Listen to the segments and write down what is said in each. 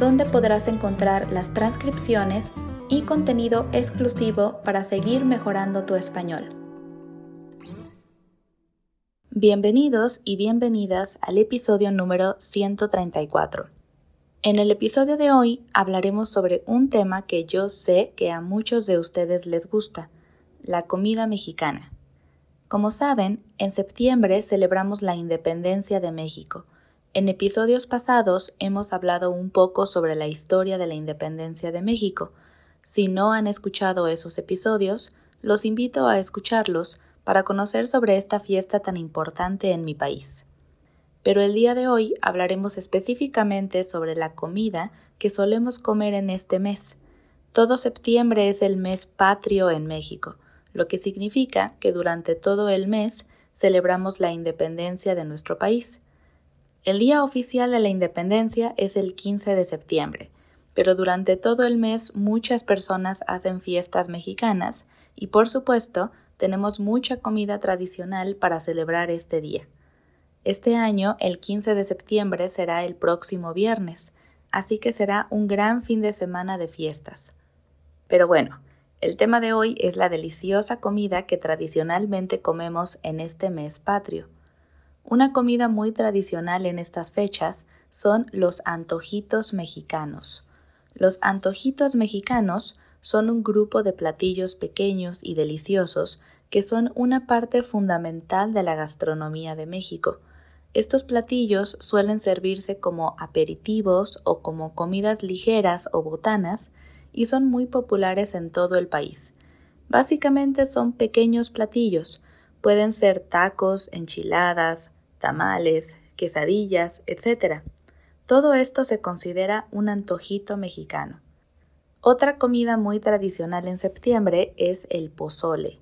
donde podrás encontrar las transcripciones y contenido exclusivo para seguir mejorando tu español. Bienvenidos y bienvenidas al episodio número 134. En el episodio de hoy hablaremos sobre un tema que yo sé que a muchos de ustedes les gusta, la comida mexicana. Como saben, en septiembre celebramos la independencia de México, en episodios pasados hemos hablado un poco sobre la historia de la independencia de México. Si no han escuchado esos episodios, los invito a escucharlos para conocer sobre esta fiesta tan importante en mi país. Pero el día de hoy hablaremos específicamente sobre la comida que solemos comer en este mes. Todo septiembre es el mes patrio en México, lo que significa que durante todo el mes celebramos la independencia de nuestro país. El día oficial de la independencia es el 15 de septiembre, pero durante todo el mes muchas personas hacen fiestas mexicanas y por supuesto tenemos mucha comida tradicional para celebrar este día. Este año, el 15 de septiembre será el próximo viernes, así que será un gran fin de semana de fiestas. Pero bueno, el tema de hoy es la deliciosa comida que tradicionalmente comemos en este mes patrio. Una comida muy tradicional en estas fechas son los antojitos mexicanos. Los antojitos mexicanos son un grupo de platillos pequeños y deliciosos que son una parte fundamental de la gastronomía de México. Estos platillos suelen servirse como aperitivos o como comidas ligeras o botanas y son muy populares en todo el país. Básicamente son pequeños platillos, pueden ser tacos, enchiladas, tamales, quesadillas, etc. Todo esto se considera un antojito mexicano. Otra comida muy tradicional en septiembre es el pozole.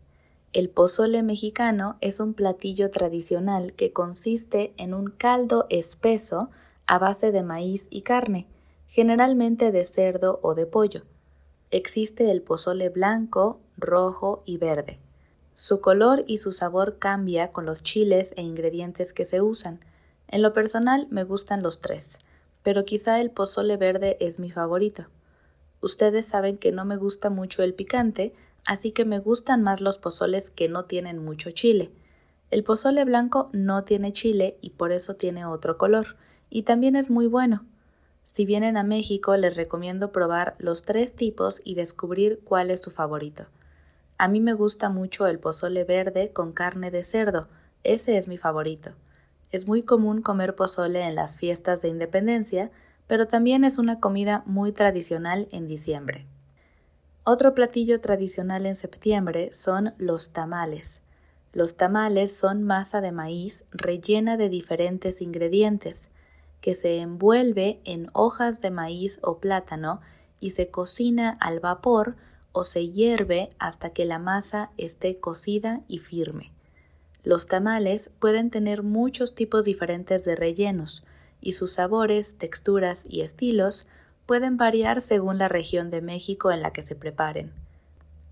El pozole mexicano es un platillo tradicional que consiste en un caldo espeso a base de maíz y carne, generalmente de cerdo o de pollo. Existe el pozole blanco, rojo y verde. Su color y su sabor cambia con los chiles e ingredientes que se usan. En lo personal me gustan los tres, pero quizá el pozole verde es mi favorito. Ustedes saben que no me gusta mucho el picante, así que me gustan más los pozoles que no tienen mucho chile. El pozole blanco no tiene chile y por eso tiene otro color, y también es muy bueno. Si vienen a México les recomiendo probar los tres tipos y descubrir cuál es su favorito. A mí me gusta mucho el pozole verde con carne de cerdo, ese es mi favorito. Es muy común comer pozole en las fiestas de independencia, pero también es una comida muy tradicional en diciembre. Otro platillo tradicional en septiembre son los tamales. Los tamales son masa de maíz rellena de diferentes ingredientes, que se envuelve en hojas de maíz o plátano y se cocina al vapor o se hierve hasta que la masa esté cocida y firme. Los tamales pueden tener muchos tipos diferentes de rellenos y sus sabores, texturas y estilos pueden variar según la región de México en la que se preparen.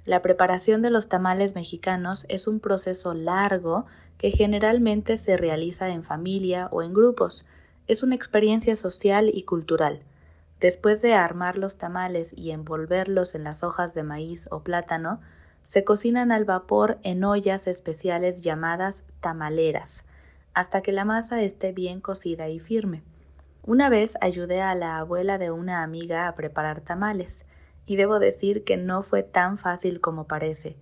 La preparación de los tamales mexicanos es un proceso largo que generalmente se realiza en familia o en grupos. Es una experiencia social y cultural. Después de armar los tamales y envolverlos en las hojas de maíz o plátano, se cocinan al vapor en ollas especiales llamadas tamaleras, hasta que la masa esté bien cocida y firme. Una vez ayudé a la abuela de una amiga a preparar tamales, y debo decir que no fue tan fácil como parece,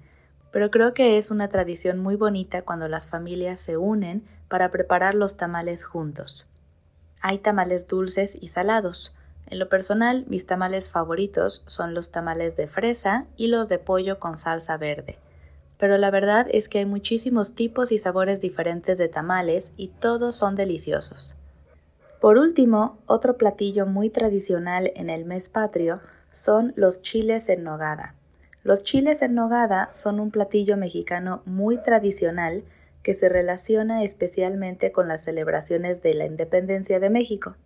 pero creo que es una tradición muy bonita cuando las familias se unen para preparar los tamales juntos. Hay tamales dulces y salados, en lo personal, mis tamales favoritos son los tamales de fresa y los de pollo con salsa verde. Pero la verdad es que hay muchísimos tipos y sabores diferentes de tamales y todos son deliciosos. Por último, otro platillo muy tradicional en el mes patrio son los chiles en nogada. Los chiles en nogada son un platillo mexicano muy tradicional que se relaciona especialmente con las celebraciones de la independencia de México.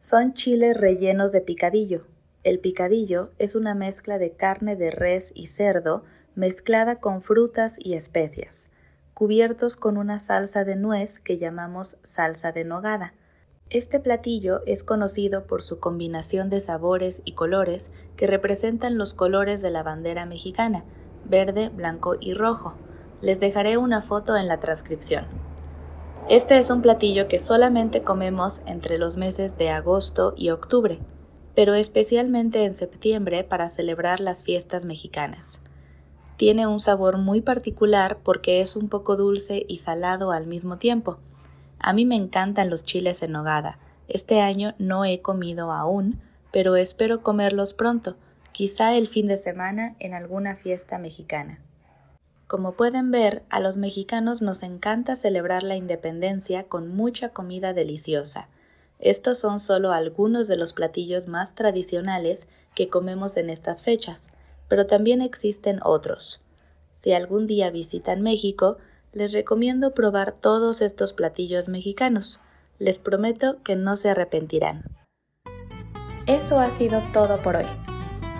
Son chiles rellenos de picadillo. El picadillo es una mezcla de carne de res y cerdo mezclada con frutas y especias, cubiertos con una salsa de nuez que llamamos salsa de nogada. Este platillo es conocido por su combinación de sabores y colores que representan los colores de la bandera mexicana, verde, blanco y rojo. Les dejaré una foto en la transcripción. Este es un platillo que solamente comemos entre los meses de agosto y octubre, pero especialmente en septiembre para celebrar las fiestas mexicanas. Tiene un sabor muy particular porque es un poco dulce y salado al mismo tiempo, a mí me encantan los chiles en nogada. Este año no he comido aún, pero espero comerlos pronto, quizá el fin de semana en alguna fiesta mexicana. Como pueden ver, a los mexicanos nos encanta celebrar la independencia con mucha comida deliciosa. Estos son solo algunos de los platillos más tradicionales que comemos en estas fechas, pero también existen otros. Si algún día visitan México, les recomiendo probar todos estos platillos mexicanos. Les prometo que no se arrepentirán. Eso ha sido todo por hoy.